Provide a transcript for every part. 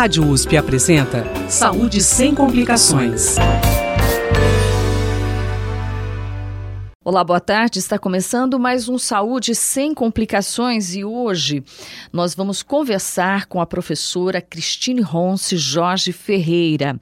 Rádio USP apresenta Saúde sem complicações. Olá, boa tarde. Está começando mais um Saúde sem complicações e hoje nós vamos conversar com a professora Cristine Ronce Jorge Ferreira.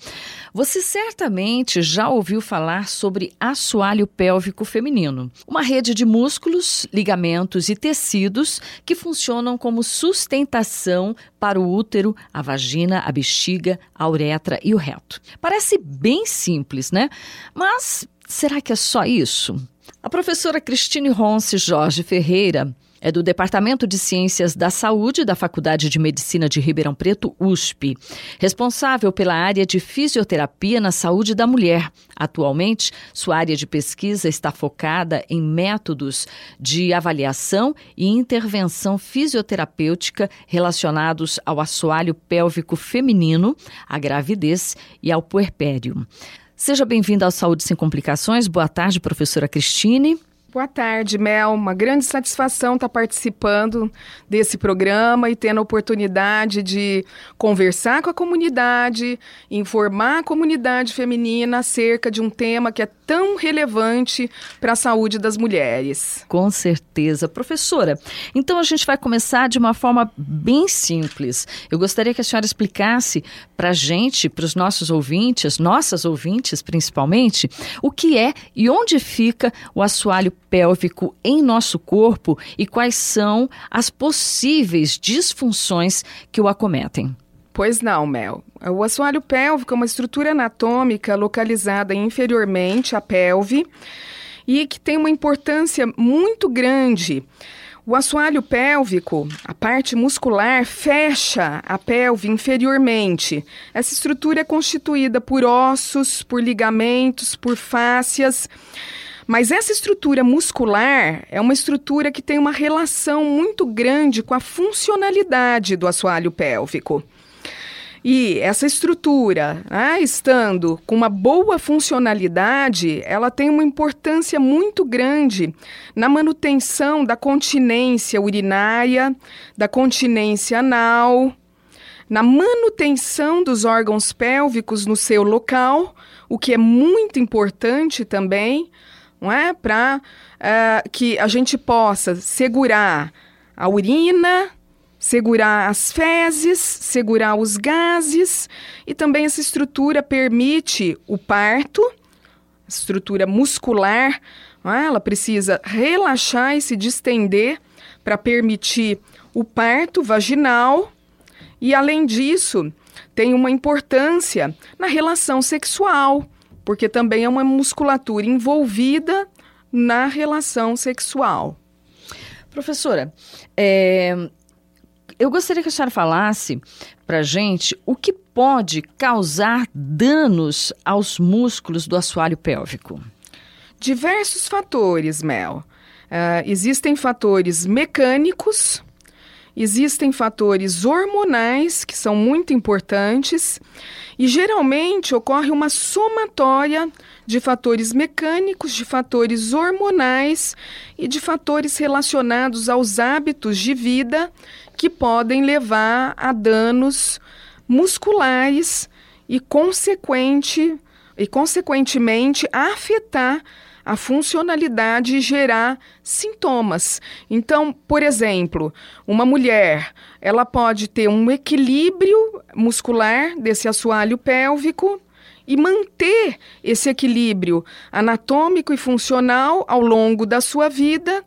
Você certamente já ouviu falar sobre assoalho pélvico feminino, uma rede de músculos, ligamentos e tecidos que funcionam como sustentação para o útero, a vagina, a bexiga, a uretra e o reto. Parece bem simples, né? Mas será que é só isso? A professora Cristine Ronce Jorge Ferreira é do Departamento de Ciências da Saúde da Faculdade de Medicina de Ribeirão Preto, USP, responsável pela área de fisioterapia na saúde da mulher. Atualmente, sua área de pesquisa está focada em métodos de avaliação e intervenção fisioterapêutica relacionados ao assoalho pélvico feminino, à gravidez e ao puerpério. Seja bem-vinda ao Saúde Sem Complicações. Boa tarde, professora Cristine. Boa tarde, Mel. Uma grande satisfação estar participando desse programa e tendo a oportunidade de conversar com a comunidade, informar a comunidade feminina acerca de um tema que é tão relevante para a saúde das mulheres. Com certeza. Professora, então a gente vai começar de uma forma bem simples. Eu gostaria que a senhora explicasse para a gente, para os nossos ouvintes, nossas ouvintes principalmente, o que é e onde fica o assoalho pélvico em nosso corpo e quais são as possíveis disfunções que o acometem. Pois não, Mel. O assoalho pélvico é uma estrutura anatômica localizada inferiormente à pelve e que tem uma importância muito grande. O assoalho pélvico, a parte muscular, fecha a pelve inferiormente. Essa estrutura é constituída por ossos, por ligamentos, por fáscias. Mas essa estrutura muscular é uma estrutura que tem uma relação muito grande com a funcionalidade do assoalho pélvico. E essa estrutura, né, estando com uma boa funcionalidade, ela tem uma importância muito grande na manutenção da continência urinária, da continência anal, na manutenção dos órgãos pélvicos no seu local, o que é muito importante também, não é? Para uh, eh, que a gente possa segurar a urina, segurar as fezes, segurar os gases e também essa estrutura permite o parto, estrutura muscular, é? ela precisa relaxar e se distender para permitir o parto vaginal e além disso tem uma importância na relação sexual porque também é uma musculatura envolvida na relação sexual. Professora, é, eu gostaria que a senhora falasse para gente o que pode causar danos aos músculos do assoalho pélvico. Diversos fatores, Mel. Uh, existem fatores mecânicos, existem fatores hormonais que são muito importantes e geralmente ocorre uma somatória de fatores mecânicos, de fatores hormonais e de fatores relacionados aos hábitos de vida que podem levar a danos musculares e consequente e consequentemente afetar a funcionalidade gerar sintomas. Então, por exemplo, uma mulher, ela pode ter um equilíbrio muscular desse assoalho pélvico e manter esse equilíbrio anatômico e funcional ao longo da sua vida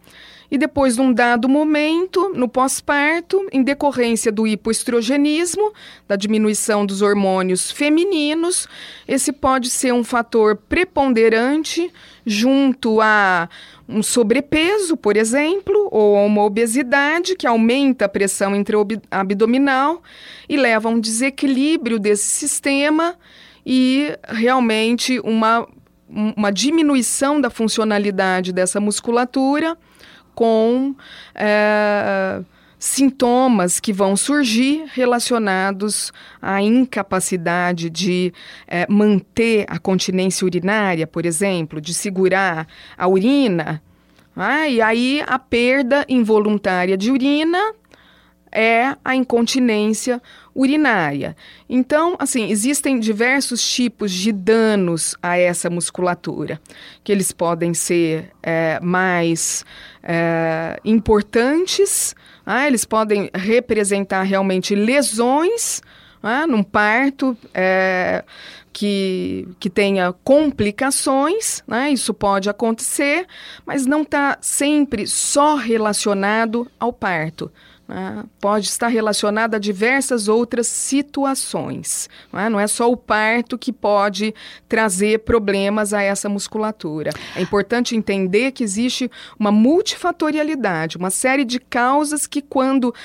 e depois, num dado momento, no pós-parto, em decorrência do hipoestrogenismo, da diminuição dos hormônios femininos, esse pode ser um fator preponderante junto a um sobrepeso, por exemplo, ou uma obesidade que aumenta a pressão intraabdominal e leva a um desequilíbrio desse sistema e realmente uma, uma diminuição da funcionalidade dessa musculatura com é, sintomas que vão surgir relacionados à incapacidade de é, manter a continência urinária, por exemplo, de segurar a urina. Ah, e aí a perda involuntária de urina é a incontinência urinária. Então, assim, existem diversos tipos de danos a essa musculatura, que eles podem ser é, mais é, importantes, ah, eles podem representar realmente lesões ah, num parto. É, que, que tenha complicações, né? isso pode acontecer, mas não está sempre só relacionado ao parto. Né? Pode estar relacionado a diversas outras situações. Né? Não é só o parto que pode trazer problemas a essa musculatura. É importante entender que existe uma multifatorialidade, uma série de causas que, quando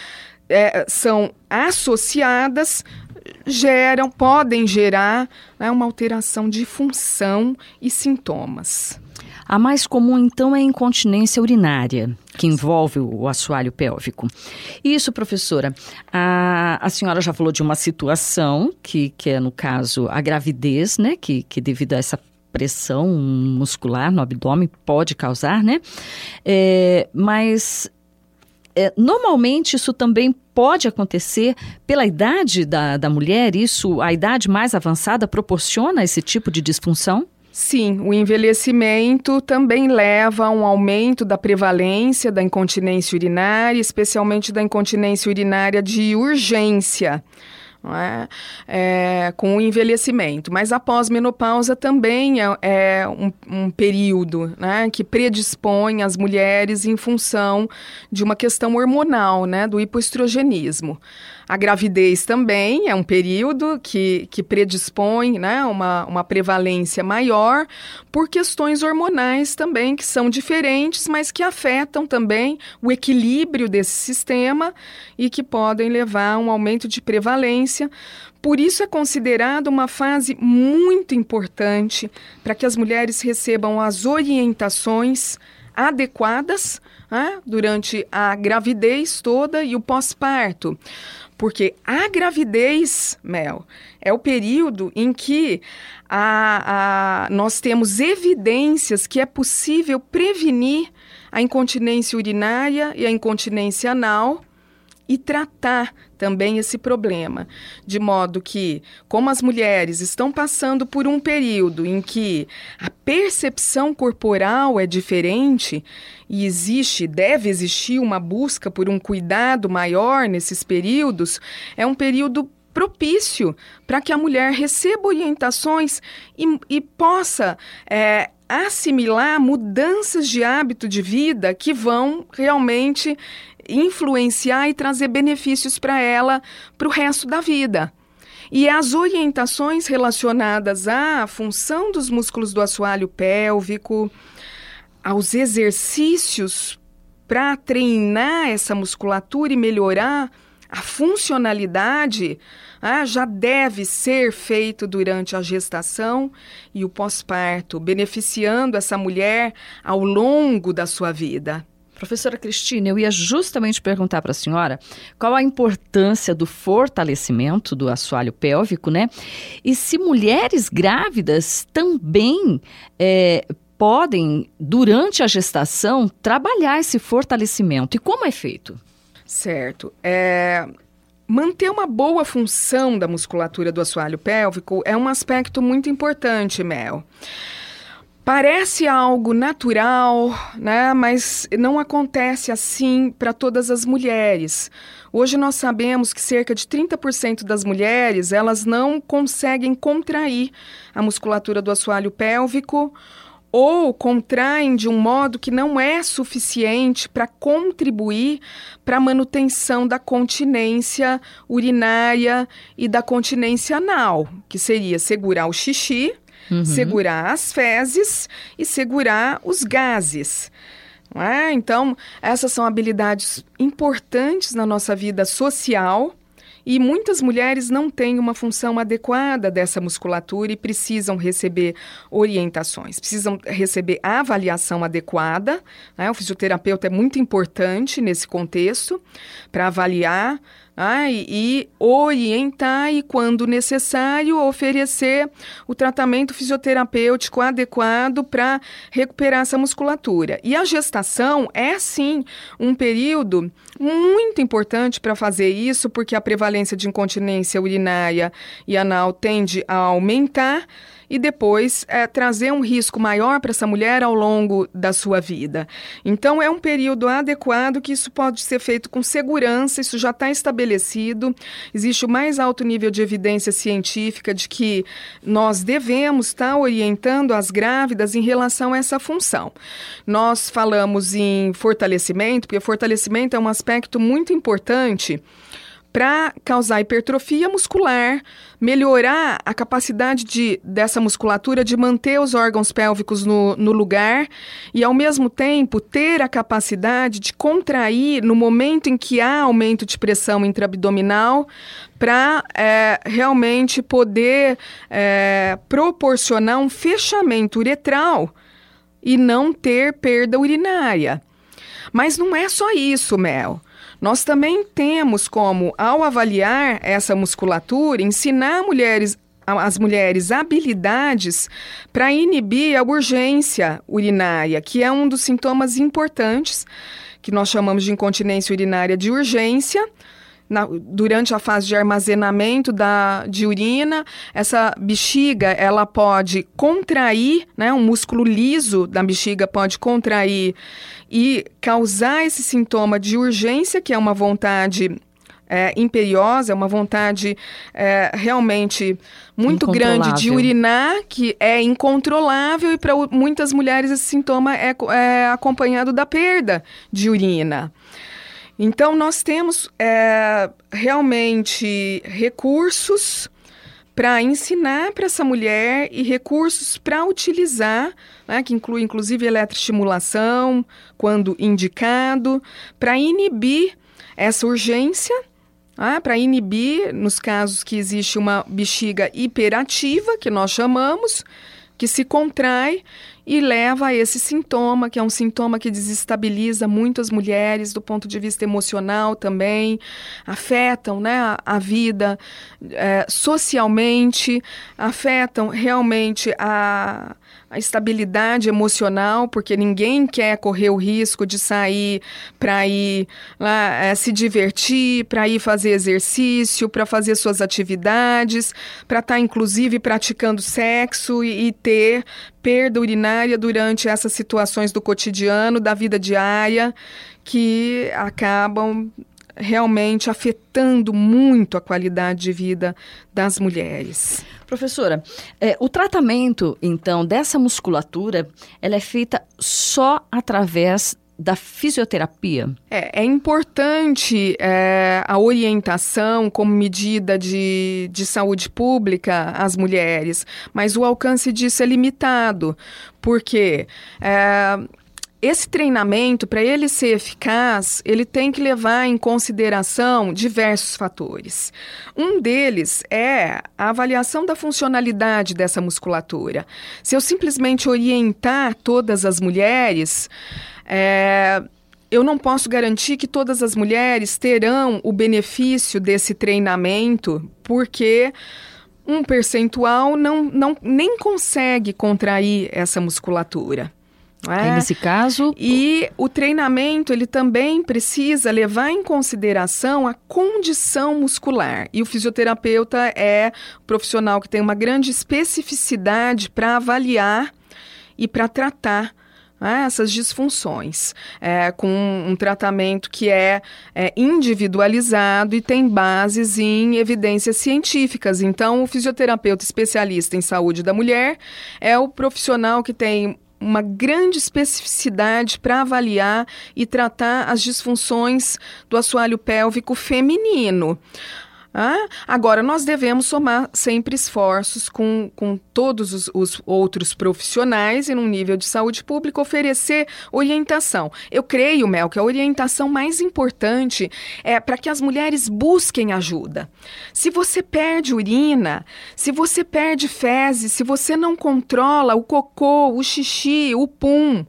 é, são associadas, geram, podem gerar né, uma alteração de função e sintomas. A mais comum, então, é a incontinência urinária, que envolve o assoalho pélvico. Isso, professora, a, a senhora já falou de uma situação, que, que é, no caso, a gravidez, né? Que, que devido a essa pressão muscular no abdômen pode causar, né? É, mas é, normalmente isso também pode acontecer pela idade da, da mulher? Isso, a idade mais avançada proporciona esse tipo de disfunção? Sim, o envelhecimento também leva a um aumento da prevalência da incontinência urinária, especialmente da incontinência urinária de urgência é? É, com o envelhecimento. Mas a pós-menopausa também é, é um, um, período né, que predispõe as mulheres em função de uma questão hormonal, né, do hipoestrogenismo. A gravidez também é um período que, que predispõe né, uma, uma prevalência maior por questões hormonais também, que são diferentes, mas que afetam também o equilíbrio desse sistema e que podem levar a um aumento de prevalência. Por isso é considerado uma fase muito importante para que as mulheres recebam as orientações adequadas né, durante a gravidez toda e o pós-parto. Porque a gravidez, Mel, é o período em que a, a, nós temos evidências que é possível prevenir a incontinência urinária e a incontinência anal e tratar também esse problema. De modo que, como as mulheres estão passando por um período em que a percepção corporal é diferente e existe, deve existir uma busca por um cuidado maior nesses períodos, é um período propício para que a mulher receba orientações e, e possa é, assimilar mudanças de hábito de vida que vão realmente influenciar e trazer benefícios para ela para o resto da vida. E as orientações relacionadas à função dos músculos do assoalho pélvico, aos exercícios para treinar essa musculatura e melhorar a funcionalidade, ah, já deve ser feito durante a gestação e o pós-parto, beneficiando essa mulher ao longo da sua vida. Professora Cristina, eu ia justamente perguntar para a senhora qual a importância do fortalecimento do assoalho pélvico, né? E se mulheres grávidas também é, podem, durante a gestação, trabalhar esse fortalecimento. E como é feito? Certo. É, manter uma boa função da musculatura do assoalho pélvico é um aspecto muito importante, Mel. Parece algo natural, né? Mas não acontece assim para todas as mulheres. Hoje nós sabemos que cerca de 30% das mulheres, elas não conseguem contrair a musculatura do assoalho pélvico ou contraem de um modo que não é suficiente para contribuir para a manutenção da continência urinária e da continência anal, que seria segurar o xixi uhum. segurar as fezes e segurar os gases. É? Então, essas são habilidades importantes na nossa vida social. E muitas mulheres não têm uma função adequada dessa musculatura e precisam receber orientações, precisam receber avaliação adequada. Né? O fisioterapeuta é muito importante nesse contexto para avaliar e, e orientar e, quando necessário, oferecer o tratamento fisioterapêutico adequado para recuperar essa musculatura. E a gestação é, sim, um período muito importante para fazer isso, porque a prevalência de incontinência urinária e anal tende a aumentar e depois é, trazer um risco maior para essa mulher ao longo da sua vida. Então, é um período adequado que isso pode ser feito com segurança, isso já está estabelecido. Existe o mais alto nível de evidência científica de que nós devemos estar tá orientando as grávidas em relação a essa função. Nós falamos em fortalecimento, porque fortalecimento é um aspecto muito importante para causar hipertrofia muscular, melhorar a capacidade de, dessa musculatura de manter os órgãos pélvicos no, no lugar e, ao mesmo tempo, ter a capacidade de contrair no momento em que há aumento de pressão intraabdominal para é, realmente poder é, proporcionar um fechamento uretral e não ter perda urinária. Mas não é só isso, Mel. Nós também temos como, ao avaliar essa musculatura, ensinar mulheres as mulheres habilidades para inibir a urgência urinária, que é um dos sintomas importantes que nós chamamos de incontinência urinária de urgência, na, durante a fase de armazenamento da, de urina, essa bexiga ela pode contrair, né, um músculo liso da bexiga pode contrair e causar esse sintoma de urgência, que é uma vontade é, imperiosa, é uma vontade é, realmente muito grande de urinar, que é incontrolável, e para muitas mulheres esse sintoma é, é acompanhado da perda de urina. Então, nós temos é, realmente recursos para ensinar para essa mulher e recursos para utilizar, né, que inclui inclusive eletroestimulação, quando indicado, para inibir essa urgência, ah, para inibir, nos casos que existe uma bexiga hiperativa, que nós chamamos, que se contrai e leva a esse sintoma, que é um sintoma que desestabiliza muitas mulheres do ponto de vista emocional também, afetam né, a, vida é, socialmente, afetam realmente a a estabilidade emocional, porque ninguém quer correr o risco de sair para ir lá é, se divertir, para ir fazer exercício, para fazer suas atividades, para estar tá, inclusive praticando sexo e, e ter perda urinária durante essas situações do cotidiano, da vida diária, que acabam realmente afetando muito a qualidade de vida das mulheres. Professora, é, o tratamento, então, dessa musculatura, ela é feita só através da fisioterapia? É, é importante é, a orientação como medida de, de saúde pública às mulheres, mas o alcance disso é limitado, porque é, esse treinamento, para ele ser eficaz, ele tem que levar em consideração diversos fatores. Um deles é a avaliação da funcionalidade dessa musculatura. Se eu simplesmente orientar todas as mulheres, é, eu não posso garantir que todas as mulheres terão o benefício desse treinamento, porque um percentual não, não nem consegue contrair essa musculatura. É. nesse caso. E o treinamento ele também precisa levar em consideração a condição muscular. E o fisioterapeuta é o profissional que tem uma grande especificidade para avaliar e para tratar né, essas disfunções, é, com um tratamento que é, é, individualizado e tem bases em evidências científicas. Então, o fisioterapeuta especialista em saúde da mulher é o profissional que tem uma grande especificidade para avaliar e tratar as disfunções do assoalho pélvico feminino. Ah, agora, nós devemos somar sempre esforços com, com todos os, os, outros profissionais e, num nível de saúde pública, oferecer orientação. Eu creio, Mel, que a orientação mais importante é para que as mulheres busquem ajuda. Se você perde urina, se você perde fezes, se você não controla o cocô, o xixi, o pum,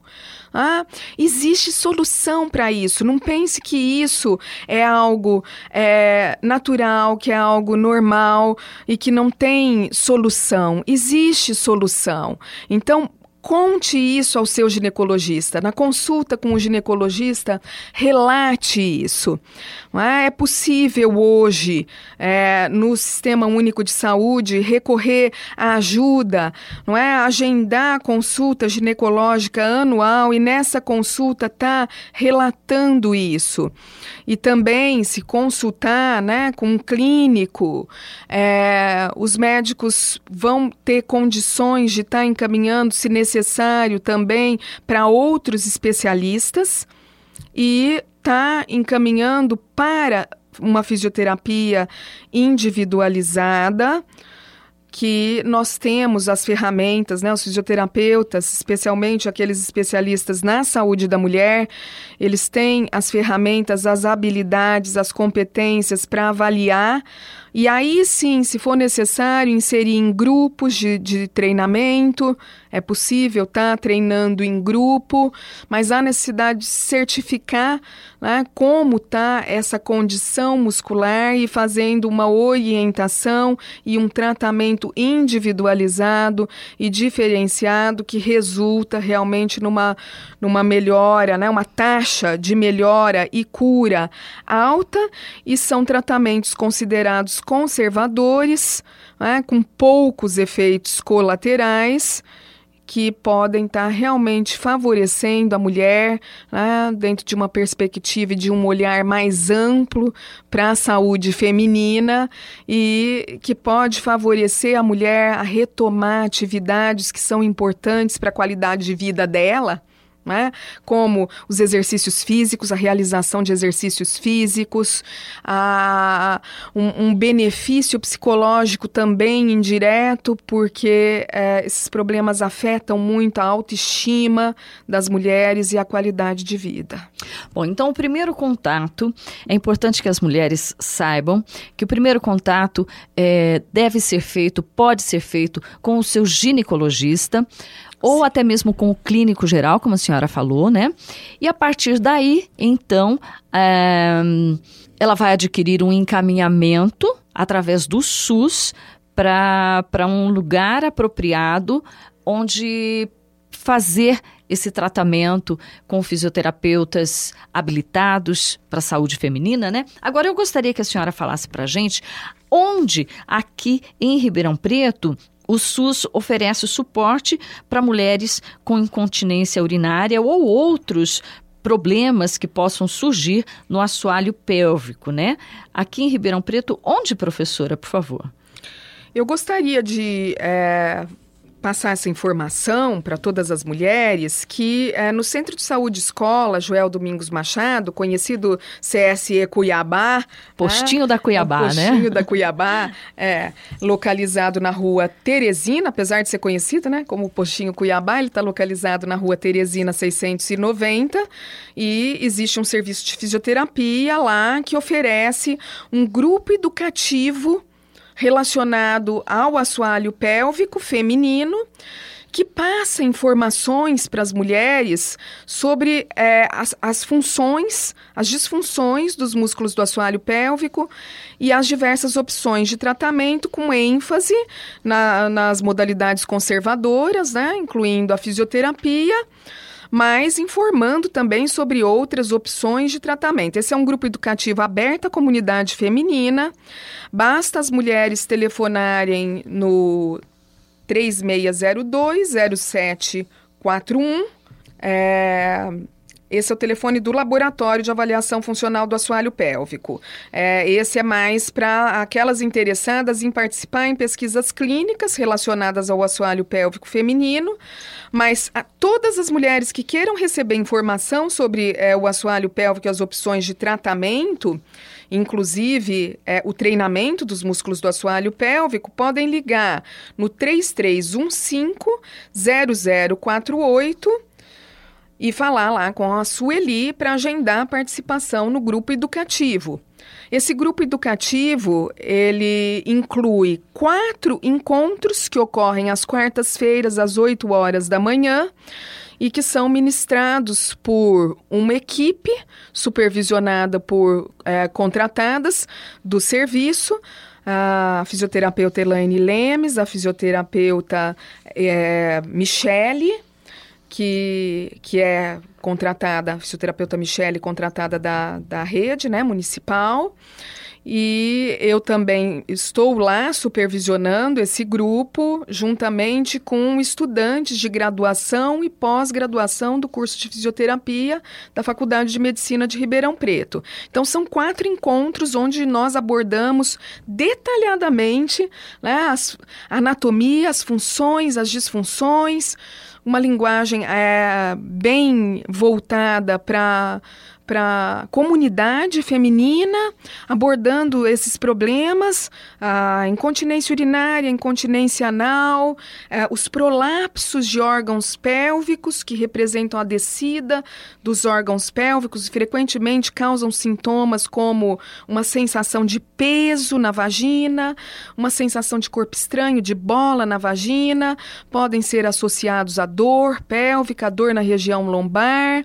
Ah, existe solução para isso. Não pense que isso é algo é, natural, que é algo normal e que não tem solução. Existe solução. Então, Conte isso ao seu ginecologista. Na consulta com o ginecologista, relate isso. É? é possível hoje, é, no Sistema Único de Saúde, recorrer à ajuda, não é? agendar consulta ginecológica anual e nessa consulta tá relatando isso. E também se consultar né, com um clínico, é, os médicos vão ter condições de estar tá encaminhando, se necessário, necessário também para outros especialistas e está encaminhando para uma fisioterapia individualizada que nós temos as ferramentas, né, os fisioterapeutas, especialmente aqueles especialistas na saúde da mulher, eles têm as ferramentas, as habilidades, as competências para avaliar e aí sim, se for necessário, inserir em grupos de, de treinamento, é possível estar tá, treinando em grupo, mas há necessidade de certificar né, como está essa condição muscular e fazendo uma orientação e um tratamento individualizado e diferenciado que resulta realmente numa, numa melhora, né, uma taxa de melhora e cura alta. E são tratamentos considerados conservadores, né, com poucos efeitos colaterais que podem estar tá realmente favorecendo a mulher né, dentro de uma perspectiva de um olhar mais amplo para a saúde feminina e que pode favorecer a mulher a retomar atividades que são importantes para a qualidade de vida dela né? como os exercícios físicos, a realização de exercícios físicos, a, um, um benefício psicológico também indireto, porque é, esses problemas afetam muito a autoestima das mulheres e a qualidade de vida. Bom, então o primeiro contato, é importante que as mulheres saibam que o primeiro contato é, deve ser feito, pode ser feito com o seu ginecologista ou até mesmo com o clínico geral, como a senhora falou, né? E a partir daí, então, é, ela vai adquirir um encaminhamento através do SUS para um lugar apropriado onde fazer esse tratamento com fisioterapeutas habilitados para a saúde feminina, né? Agora eu gostaria que a senhora falasse para a gente onde aqui em Ribeirão Preto o SUS oferece suporte para mulheres com incontinência urinária ou outros problemas que possam surgir no assoalho pélvico, né? Aqui em Ribeirão Preto, onde, professora, por favor? Eu gostaria de é, passar essa informação para todas as mulheres que é, no Centro de Saúde Escola Joel Domingos Machado, conhecido CSE Cuiabá, postinho né? da Cuiabá, postinho né? Postinho da Cuiabá, é, localizado na Rua Teresina, apesar de ser conhecido, né, como postinho Cuiabá, ele está localizado na Rua Teresina 690 e existe um serviço de fisioterapia lá que oferece um grupo educativo relacionado ao assoalho pélvico feminino que passa informações para as mulheres sobre é, as, as, funções, as disfunções dos músculos do assoalho pélvico e as diversas opções de tratamento, com ênfase na, nas modalidades conservadoras, né, incluindo a fisioterapia mas informando também sobre outras opções de tratamento. Esse é um grupo educativo aberto à comunidade feminina. Basta as mulheres telefonarem no 3602-0741. É, esse é o telefone do Laboratório de Avaliação Funcional do Assoalho Pélvico. É, esse é mais para aquelas interessadas em participar em pesquisas clínicas relacionadas ao assoalho pélvico feminino, mas a, todas as mulheres que queiram receber informação sobre é, o assoalho pélvico e as opções de tratamento, inclusive é, o treinamento dos músculos do assoalho pélvico, podem ligar no 3315 0048 e falar lá com a Sueli para agendar a participação no grupo educativo. Esse grupo educativo, ele inclui quatro encontros que ocorrem às quartas-feiras, às 8 horas da manhã, e que são ministrados por uma equipe supervisionada por é, contratadas do serviço, a fisioterapeuta Elaine Lemes, a fisioterapeuta é, Michele, que, que é contratada, a fisioterapeuta Michele, contratada da, da rede né, municipal. E eu também estou lá supervisionando esse grupo, juntamente com estudantes de graduação e pós-graduação do curso de fisioterapia da Faculdade de Medicina de Ribeirão Preto. Então, são quatro encontros onde nós abordamos detalhadamente né, as, a anatomia, as funções, as disfunções, uma linguagem é, bem voltada para para a comunidade feminina, abordando esses problemas, a incontinência urinária, a incontinência anal, eh, os prolapsos de órgãos pélvicos, que representam a descida dos órgãos pélvicos, frequentemente causam sintomas como uma sensação de peso na vagina, uma sensação de corpo estranho, de bola na vagina, podem ser associados a dor pélvica, dor na região lombar.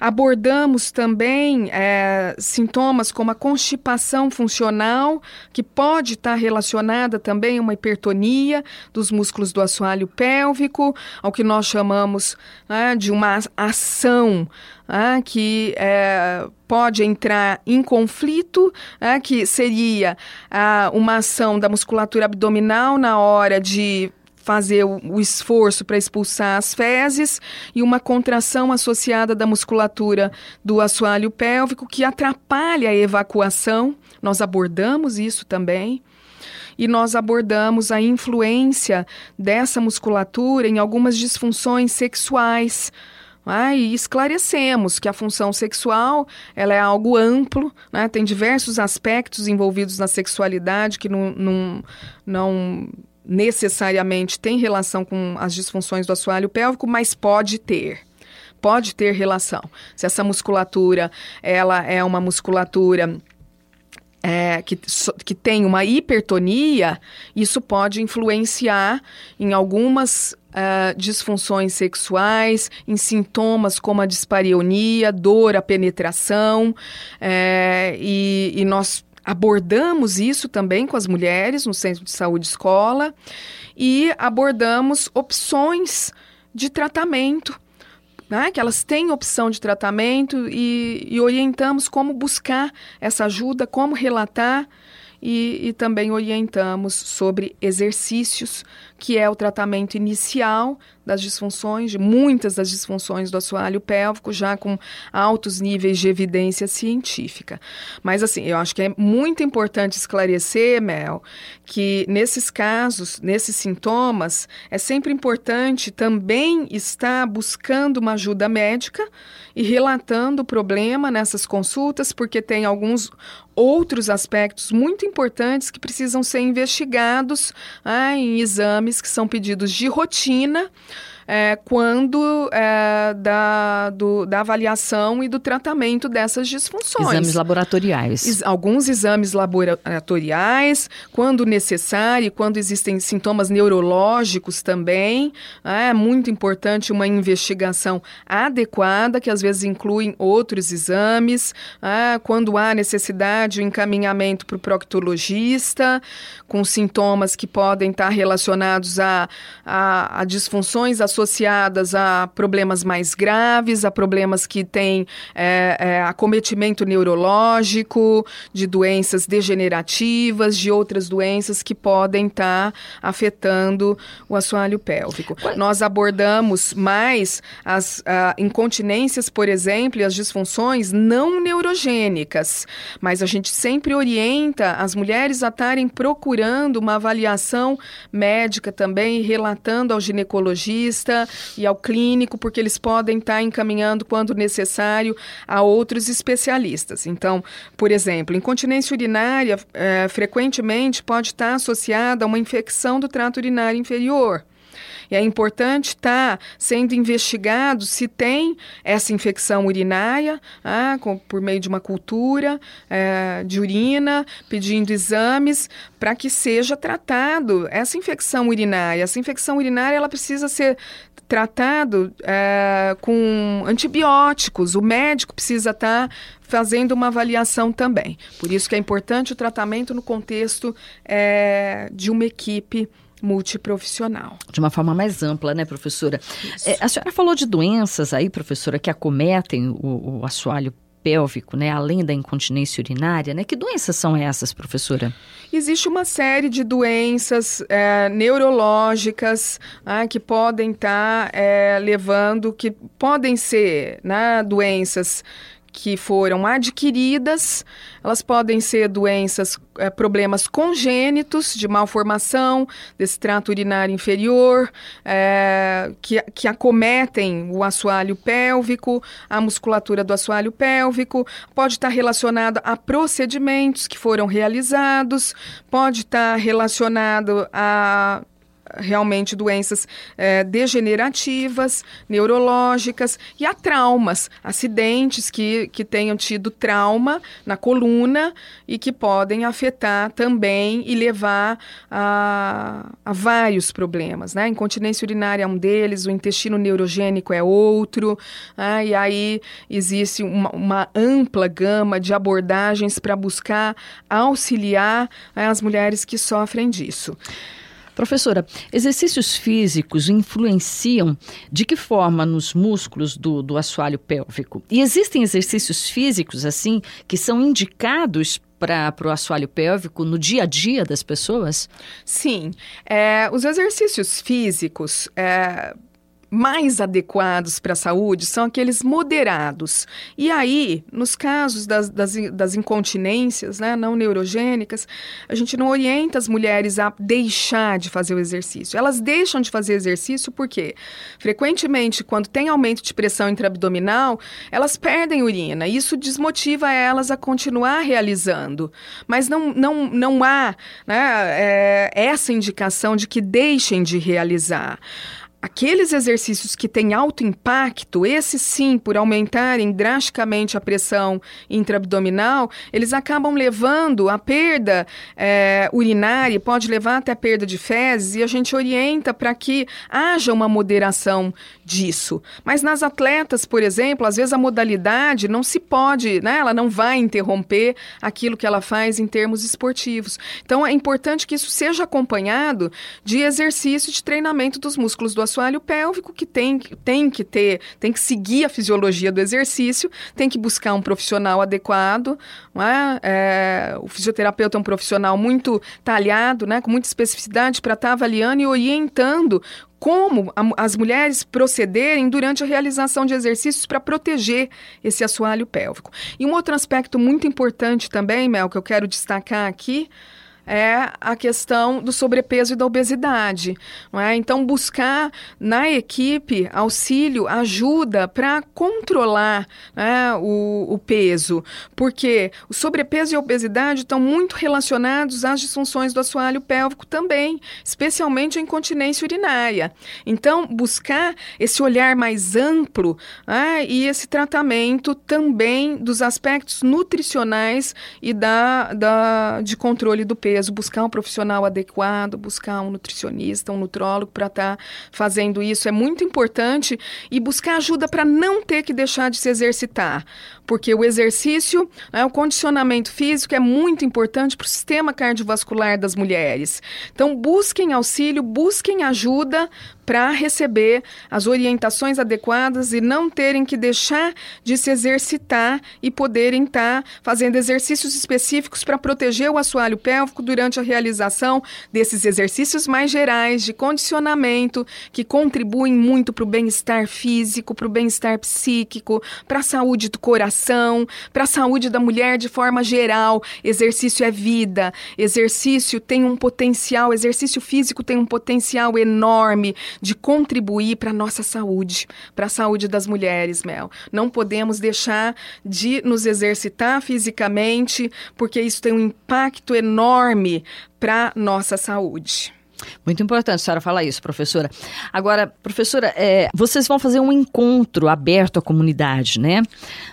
Abordamos também é, sintomas como a constipação funcional, que pode estar relacionada também a uma hipertonia dos músculos do assoalho pélvico, ao que nós chamamos né, de uma ação né, que é, pode entrar em conflito, né, que seria ah, uma ação da musculatura abdominal na hora de fazer o, esforço para expulsar as fezes e uma contração associada da musculatura do assoalho pélvico que atrapalha a evacuação. Nós abordamos isso também. E nós abordamos a influência dessa musculatura em algumas disfunções sexuais. Ah, e esclarecemos que a função sexual ela é algo amplo, né? tem diversos aspectos envolvidos na sexualidade que não, não, não necessariamente tem relação com as disfunções do assoalho pélvico, mas pode ter. Pode ter relação. Se essa musculatura ela é uma musculatura é, que, que tem uma hipertonia, isso pode influenciar em algumas uh, disfunções sexuais, em sintomas como a dispareunia, dor à penetração, é, e, e nós abordamos isso também com as mulheres no centro de saúde escola e abordamos opções de tratamento. Né, que elas têm opção de tratamento e, e orientamos como buscar essa ajuda, como relatar e, e, também orientamos sobre exercícios, que é o tratamento inicial das disfunções, de muitas das disfunções do assoalho pélvico, já com altos níveis de evidência científica. Mas, assim, eu acho que é muito importante esclarecer, Mel, que nesses casos, nesses sintomas, é sempre importante também estar buscando uma ajuda médica e relatando o problema nessas consultas, porque tem alguns outros aspectos muito importantes que precisam ser investigados ah, em exames que são pedidos de rotina é, quando é, da, do, da avaliação e do tratamento dessas disfunções. Exames laboratoriais. Ex alguns exames laboratoriais, quando necessário, quando existem sintomas neurológicos também. É muito importante uma investigação adequada, que às vezes incluem outros exames. É, quando há necessidade, o encaminhamento para o proctologista, com sintomas que podem estar relacionados a, a, a disfunções associadas associadas a problemas mais graves, a problemas que têm é, é, acometimento neurológico, de doenças degenerativas, de outras doenças que podem estar tá afetando o assoalho pélvico. Nós abordamos mais as incontinências, por exemplo, e as disfunções não neurogênicas, mas a gente sempre orienta as mulheres a estarem procurando uma avaliação médica também, relatando ao ginecologista e ao clínico, porque eles podem estar encaminhando, quando necessário, a outros especialistas. Então, por exemplo, incontinência urinária é, frequentemente pode estar associada a uma infecção do trato urinário inferior. É importante estar tá sendo investigado se tem essa infecção urinária, ah, com, por meio de uma cultura é, de urina, pedindo exames para que seja tratado essa infecção urinária. Essa infecção urinária ela precisa ser tratado é, com antibióticos. O médico precisa estar tá fazendo uma avaliação também. Por isso que é importante o tratamento no contexto é, de uma equipe multiprofissional. De uma forma mais ampla, né, professora? É, a senhora falou de doenças aí, professora, que acometem o, o assoalho pélvico, né, além da incontinência urinária, né? Que doenças são essas, professora? Existe uma série de doenças é, neurológicas ah, que podem estar tá, é, levando, que podem ser né, doenças que foram adquiridas, elas podem ser doenças, é, problemas congênitos de malformação desse trato urinário inferior, é, que, que acometem o assoalho pélvico, a musculatura do assoalho pélvico, pode estar relacionado a procedimentos que foram realizados, pode estar relacionado a realmente doenças é, degenerativas, neurológicas e a traumas, acidentes que, que tenham tido trauma na coluna e que podem afetar também e levar a, a vários problemas. Né? Incontinência urinária é um deles, o intestino neurogênico é outro, né? e aí existe uma, uma, ampla gama de abordagens para buscar auxiliar né, as mulheres que sofrem disso. Professora, exercícios físicos influenciam de que forma nos músculos do, do assoalho pélvico? E existem exercícios físicos, assim, que são indicados para o assoalho pélvico no dia a dia das pessoas? Sim. É, os exercícios físicos. É mais adequados para a saúde são aqueles moderados. E aí, nos casos das, das, das, incontinências né, não neurogênicas, a gente não orienta as mulheres a deixar de fazer o exercício. Elas deixam de fazer exercício porque, frequentemente, quando tem aumento de pressão intraabdominal, elas perdem urina. Isso desmotiva elas a continuar realizando. Mas não, não, não há né, é, essa indicação de que deixem de realizar aqueles exercícios que têm alto impacto, esses sim, por aumentarem drasticamente a pressão intraabdominal, eles acabam levando a perda é, urinária, pode levar até a perda de fezes, e a gente orienta para que haja uma moderação disso. Mas nas atletas, por exemplo, às vezes a modalidade não se pode, né? ela não vai interromper aquilo que ela faz em termos esportivos. Então é importante que isso seja acompanhado de exercício de treinamento dos músculos do assoalho pélvico, que tem, tem que ter, tem que seguir a fisiologia do exercício, tem que buscar um profissional adequado. É? É, o fisioterapeuta é um profissional muito talhado, né? com muita especificidade para estar avaliando e orientando como a, as mulheres procederem durante a realização de exercícios para proteger esse assoalho pélvico. E um outro aspecto muito importante também, Mel, que eu quero destacar aqui, é a questão do sobrepeso e da obesidade. É? Então, buscar na equipe auxílio, ajuda para controlar né, o, o peso, porque o sobrepeso e a obesidade estão muito relacionados às disfunções do assoalho pélvico também, especialmente a incontinência urinária. Então, buscar esse olhar mais amplo né, e esse tratamento também dos aspectos nutricionais e da, da, de controle do peso buscar um profissional adequado, buscar um nutricionista, um nutrólogo para estar tá fazendo isso é muito importante e buscar ajuda para não ter que deixar de se exercitar, porque o exercício, né, o condicionamento físico é muito importante para o sistema cardiovascular das mulheres. Então, busquem auxílio, busquem ajuda para receber as orientações adequadas e não terem que deixar de se exercitar e poderem estar tá fazendo exercícios específicos para proteger o assoalho pélvico durante a realização desses exercícios mais gerais de condicionamento que contribuem muito para o bem-estar físico, para o bem-estar psíquico, para a saúde do coração, para a saúde da mulher de forma geral. Exercício é vida, exercício tem um potencial, exercício físico tem um potencial enorme de contribuir para a nossa saúde, para a saúde das mulheres, Mel. Não podemos deixar de nos exercitar fisicamente, porque isso tem um impacto enorme para nossa saúde. Muito importante a senhora falar isso, professora. Agora, professora, é, vocês vão fazer um encontro aberto à comunidade, né?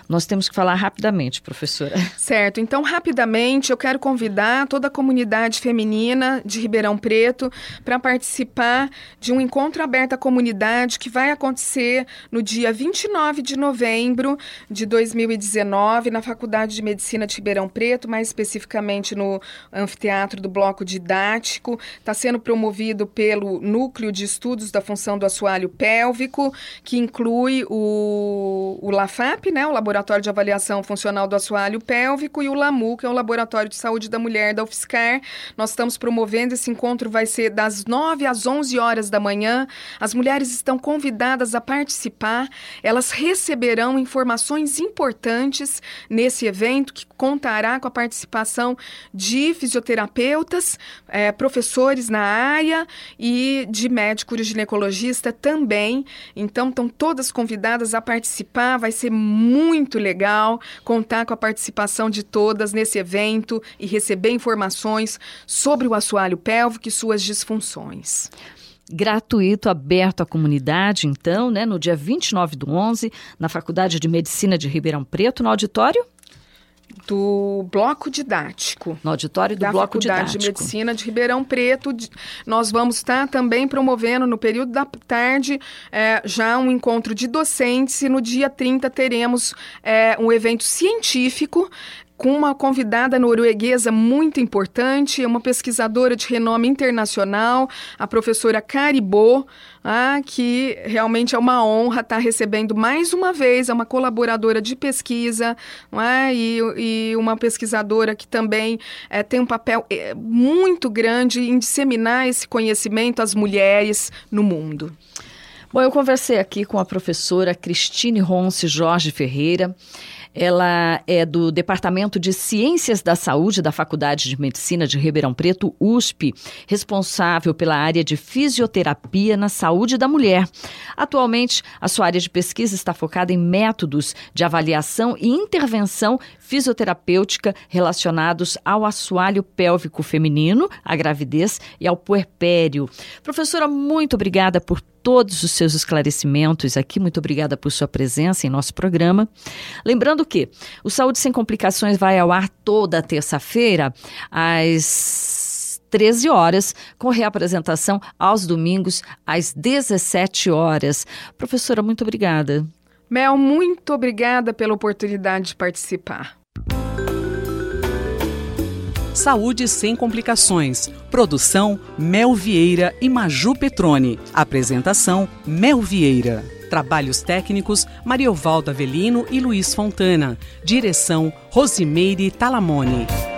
Nós temos que falar rapidamente, professora. Certo. Então, rapidamente, eu quero convidar toda a comunidade feminina de Ribeirão Preto para participar de um encontro aberto à comunidade que vai acontecer no dia 29 de novembro de 2019 na Faculdade de Medicina de Ribeirão Preto, mais especificamente no Anfiteatro do Bloco Didático. Está sendo promovido promovido pelo Núcleo de Estudos da Função do Assoalho Pélvico, que inclui o, o LAFAP, né, o Laboratório de Avaliação Funcional do Assoalho Pélvico, e o LAMU, que é o Laboratório de Saúde da Mulher da UFSCar. Nós estamos promovendo esse encontro, vai ser das 9 às 11 horas da manhã. As mulheres estão convidadas a participar, elas receberão informações importantes nesse evento, que contará com a participação de fisioterapeutas, é, professores na área e de médico ginecologista também. Então, estão todas convidadas a participar. Vai ser muito legal contar com a participação de todas nesse evento e receber informações sobre o assoalho pélvico e suas disfunções gratuito, aberto à comunidade, então, né, no dia 29 do 11, na Faculdade de Medicina de Ribeirão Preto, no auditório? Do bloco didático. No auditório do da bloco Faculdade didático. de Medicina de Ribeirão Preto. Nós vamos estar também promovendo no período da tarde é, já um encontro de docentes e no dia 30 teremos é, um evento científico com uma convidada norueguesa muito importante, uma pesquisadora de renome internacional, a professora Caribô, ah, que realmente é uma honra estar recebendo mais uma vez, é uma colaboradora de pesquisa é? e, e, uma pesquisadora que também é, tem um papel é, muito grande em disseminar esse conhecimento às mulheres no mundo. Bom, eu conversei aqui com a professora Cristine Ronce Jorge Ferreira. Ela é do Departamento de Ciências da Saúde da Faculdade de Medicina de Ribeirão Preto, USP, responsável pela área de fisioterapia na saúde da mulher. Atualmente, a sua área de pesquisa está focada em métodos de avaliação e intervenção fisioterapêutica relacionados ao assoalho pélvico feminino, à gravidez e ao puerpério. Professora, muito obrigada por todos os seus esclarecimentos aqui. Muito obrigada por sua presença em nosso programa. Lembrando que o Saúde Sem Complicações vai ao ar toda terça-feira, às 13 horas, com reapresentação aos domingos, às 17 horas. Professora, muito obrigada. Mel, muito obrigada pela oportunidade de participar. Saúde sem complicações. Produção Mel Vieira e Maju Petrone. Apresentação Mel Vieira. Trabalhos técnicos Mariovaldo Avelino e Luiz Fontana. Direção Rosimeire Talamone.